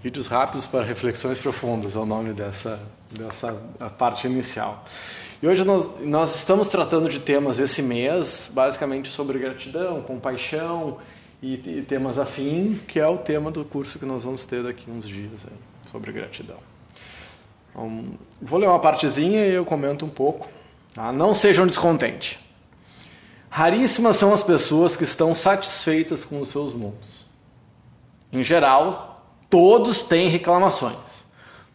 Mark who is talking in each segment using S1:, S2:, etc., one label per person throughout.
S1: Vídeos rápidos para reflexões profundas é o nome dessa, dessa parte inicial. E hoje nós, nós estamos tratando de temas esse mês, basicamente sobre gratidão, compaixão e, e temas afim, que é o tema do curso que nós vamos ter daqui uns dias aí, sobre gratidão. Então, vou ler uma partezinha e eu comento um pouco. Tá? Não sejam descontentes. Raríssimas são as pessoas que estão satisfeitas com os seus mundos. Em geral, todos têm reclamações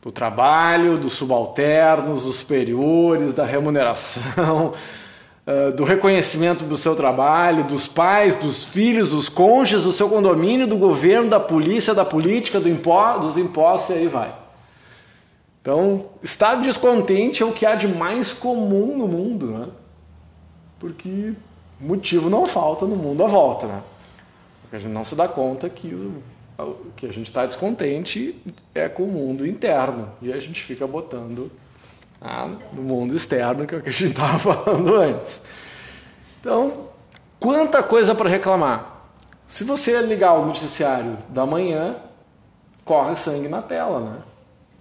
S1: do trabalho, dos subalternos, dos superiores, da remuneração, eh, do reconhecimento do seu trabalho, dos pais, dos filhos, dos cônjuges, do seu condomínio, do governo, da polícia, da política, do impo dos impostos e aí vai. Então, estar descontente é o que há de mais comum no mundo, né? Porque motivo não falta no mundo à volta, né? Porque a gente não se dá conta que o que a gente está descontente é com o mundo interno e a gente fica botando ah, no mundo externo, que é o que a gente estava falando antes. Então, quanta coisa para reclamar. Se você ligar o noticiário da manhã, corre sangue na tela, né?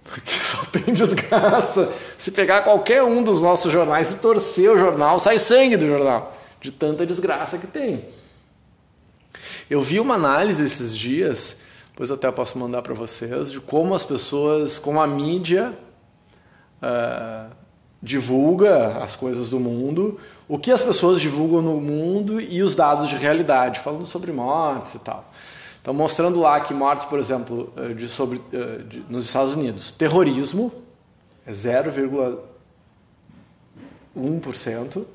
S1: Porque só tem desgraça. Se pegar qualquer um dos nossos jornais e torcer o jornal, sai sangue do jornal, de tanta desgraça que tem. Eu vi uma análise esses dias depois até posso mandar para vocês, de como as pessoas, como a mídia uh, divulga as coisas do mundo, o que as pessoas divulgam no mundo e os dados de realidade, falando sobre mortes e tal. Então, mostrando lá que mortes, por exemplo, eh, de sobre, eh, de, nos Estados Unidos, terrorismo é 0,1%,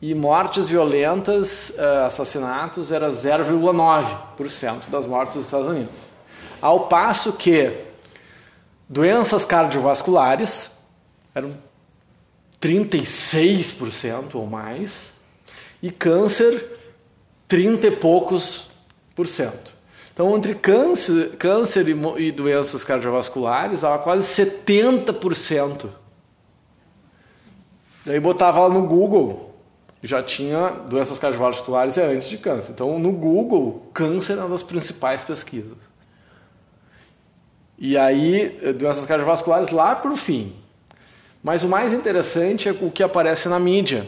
S1: e mortes violentas, uh, assassinatos, era 0,9% das mortes dos Estados Unidos. Ao passo que doenças cardiovasculares eram 36% ou mais, e câncer, 30 e poucos por cento. Então, entre câncer, câncer e, e doenças cardiovasculares, há quase 70%. Daí botava lá no Google já tinha doenças cardiovasculares antes de câncer. Então, no Google, câncer é uma das principais pesquisas. E aí, eh, doenças cardiovasculares lá para o fim. Mas o mais interessante é o que aparece na mídia.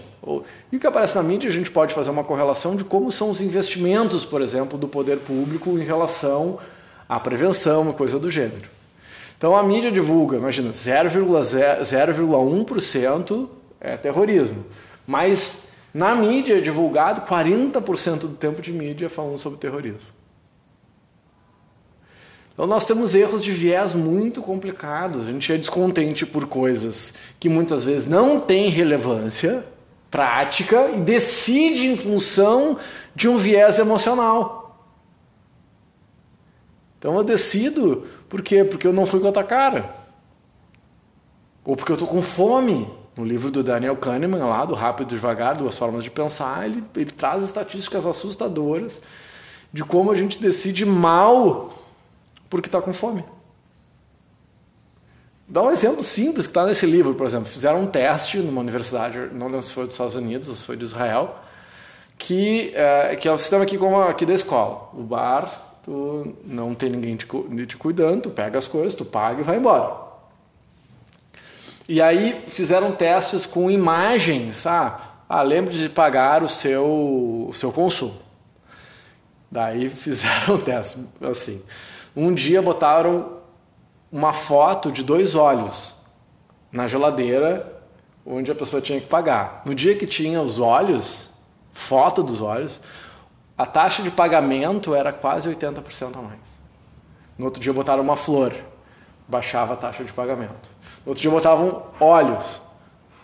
S1: E o que aparece na mídia, a gente pode fazer uma correlação de como são os investimentos, por exemplo, do poder público em relação à prevenção, uma coisa do gênero. Então a mídia divulga, imagina, 0,1% é terrorismo. Mas na mídia é divulgado 40% do tempo de mídia falando sobre terrorismo. Então nós temos erros de viés muito complicados. A gente é descontente por coisas que muitas vezes não têm relevância prática e decide em função de um viés emocional. Então eu decido por quê? Porque eu não fui com a tua cara. Ou porque eu estou com fome. No livro do Daniel Kahneman, lá do Rápido e Devagar, Duas Formas de Pensar, ele, ele traz estatísticas assustadoras de como a gente decide mal porque está com fome. Dá um exemplo simples que está nesse livro, por exemplo. Fizeram um teste numa universidade, não lembro se foi dos Estados Unidos ou se foi de Israel, que é, que é o sistema aqui como aqui da escola. O bar, tu não tem ninguém te, te cuidando, tu pega as coisas, tu paga e vai embora. E aí fizeram testes com imagens. Ah, ah lembre de pagar o seu, o seu consumo. Daí fizeram o teste assim. Um dia botaram uma foto de dois olhos na geladeira onde a pessoa tinha que pagar. No dia que tinha os olhos, foto dos olhos, a taxa de pagamento era quase 80% a mais. No outro dia botaram uma flor, baixava a taxa de pagamento. Outro dia botavam olhos,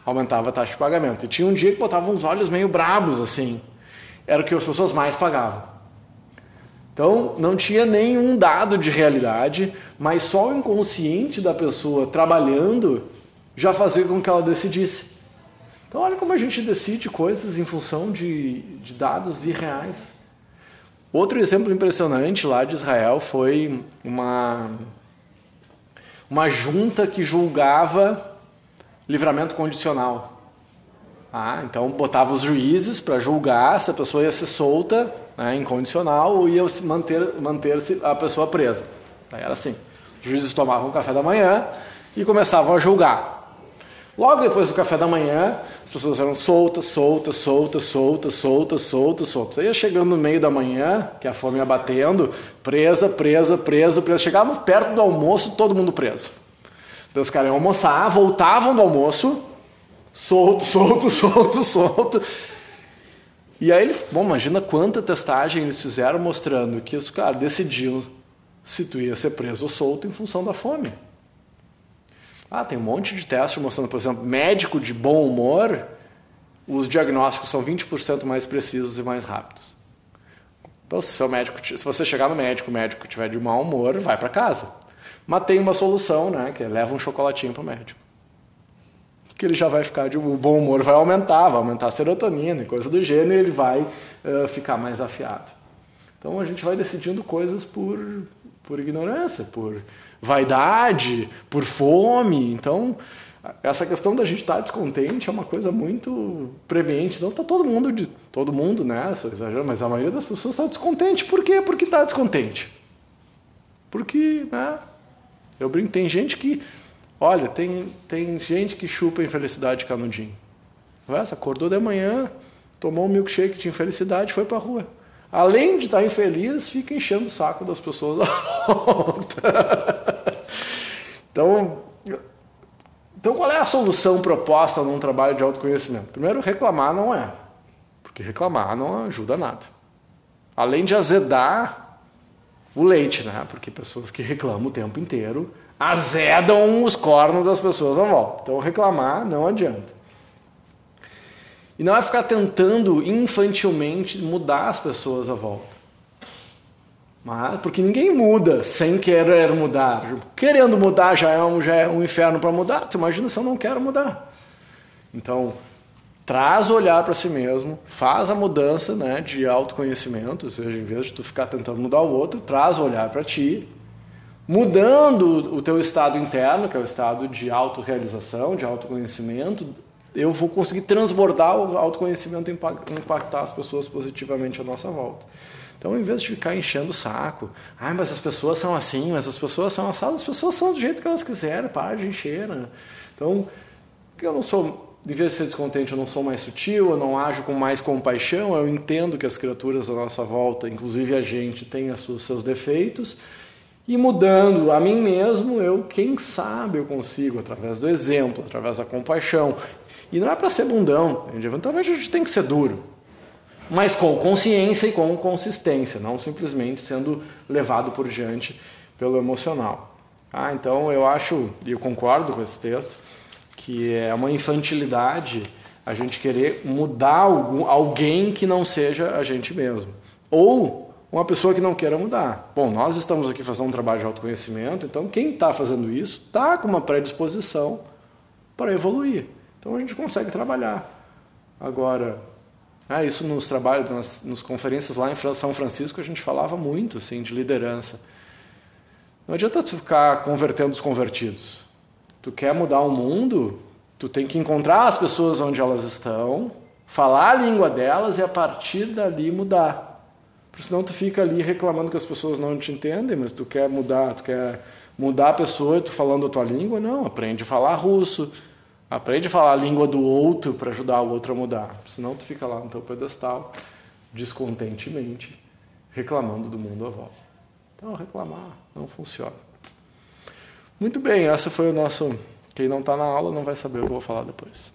S1: aumentava a taxa de pagamento. E tinha um dia que botavam uns olhos meio brabos, assim. Era o que as pessoas mais pagavam. Então, não tinha nenhum dado de realidade, mas só o inconsciente da pessoa trabalhando já fazia com que ela decidisse. Então, olha como a gente decide coisas em função de, de dados irreais. Outro exemplo impressionante lá de Israel foi uma uma junta que julgava livramento condicional. Ah, então botava os juízes para julgar se a pessoa ia ser solta, né, incondicional, ou ia manter, manter-se a pessoa presa. Aí era assim. Os juízes tomavam café da manhã e começavam a julgar. Logo depois do café da manhã, as pessoas eram soltas, soltas, soltas, soltas, soltas, soltas, soltas. Aí ia chegando no meio da manhã, que a fome ia batendo, presa, presa, presa, presa. Chegavam perto do almoço, todo mundo preso. Então os caras iam almoçar, voltavam do almoço, solto, solto, solto, solto. E aí, bom, imagina quanta testagem eles fizeram mostrando que os caras decidiam se tu ia ser preso ou solto em função da fome. Ah, tem um monte de testes mostrando, por exemplo, médico de bom humor, os diagnósticos são 20% mais precisos e mais rápidos. Então, se, seu médico, se você chegar no médico, o médico tiver de mau humor, vai para casa. Mas tem uma solução, né? Que é leva um chocolatinho para o médico. Que ele já vai ficar de. O bom humor vai aumentar, vai aumentar a serotonina e coisa do gênero, e ele vai uh, ficar mais afiado. Então a gente vai decidindo coisas por, por ignorância, por vaidade, por fome. Então, essa questão da gente estar descontente é uma coisa muito premente. Então, tá todo mundo, de, todo mundo, né? Sou exagerando, mas a maioria das pessoas está descontente. Por quê? Porque está descontente. Porque, né? Eu brinco, tem gente que, olha, tem, tem gente que chupa infelicidade canudinho. Essa acordou de manhã, tomou um milkshake de infelicidade, foi para a rua além de estar infeliz, fica enchendo o saco das pessoas à volta. então, então, qual é a solução proposta num trabalho de autoconhecimento? Primeiro, reclamar não é, porque reclamar não ajuda nada. Além de azedar o leite, né? Porque pessoas que reclamam o tempo inteiro azedam os cornos das pessoas à volta. Então, reclamar não adianta. E não é ficar tentando infantilmente mudar as pessoas à volta. Mas, porque ninguém muda sem querer mudar. Querendo mudar já é um, já é um inferno para mudar. Tu imagina se eu não quero mudar. Então, traz o olhar para si mesmo, faz a mudança né, de autoconhecimento, ou seja, em vez de tu ficar tentando mudar o outro, traz o olhar para ti, mudando o teu estado interno, que é o estado de autorrealização, de autoconhecimento, eu vou conseguir transbordar o autoconhecimento e impactar as pessoas positivamente à nossa volta. Então, em vez de ficar enchendo o saco, ah, mas as pessoas são assim, mas as pessoas são assadas, as pessoas são do jeito que elas quiserem, para de encher. Né? Então, eu não sou, em vez de ser descontente, eu não sou mais sutil, eu não ajo com mais compaixão, eu entendo que as criaturas à nossa volta, inclusive a gente, tem os seus defeitos, e mudando a mim mesmo, eu, quem sabe, eu consigo, através do exemplo, através da compaixão, e não é para ser bundão, talvez a gente tem que ser duro, mas com consciência e com consistência, não simplesmente sendo levado por diante pelo emocional. Ah, então eu acho, e eu concordo com esse texto, que é uma infantilidade a gente querer mudar alguém que não seja a gente mesmo. Ou uma pessoa que não queira mudar. Bom, nós estamos aqui fazendo um trabalho de autoconhecimento, então quem está fazendo isso está com uma predisposição para evoluir. Então a gente consegue trabalhar. Agora, ah, isso nos trabalhos, nas, nas conferências lá em São Francisco, a gente falava muito assim, de liderança. Não adianta tu ficar convertendo os convertidos. Tu quer mudar o mundo, tu tem que encontrar as pessoas onde elas estão, falar a língua delas e a partir dali mudar. Porque senão tu fica ali reclamando que as pessoas não te entendem, mas tu quer mudar, tu quer mudar a pessoa e tu falando a tua língua, não, aprende a falar russo, Aprende a falar a língua do outro para ajudar o outro a mudar. Senão tu fica lá no teu pedestal, descontentemente, reclamando do mundo à volta. Então reclamar não funciona. Muito bem, essa foi o nosso. Quem não está na aula não vai saber o que eu vou falar depois.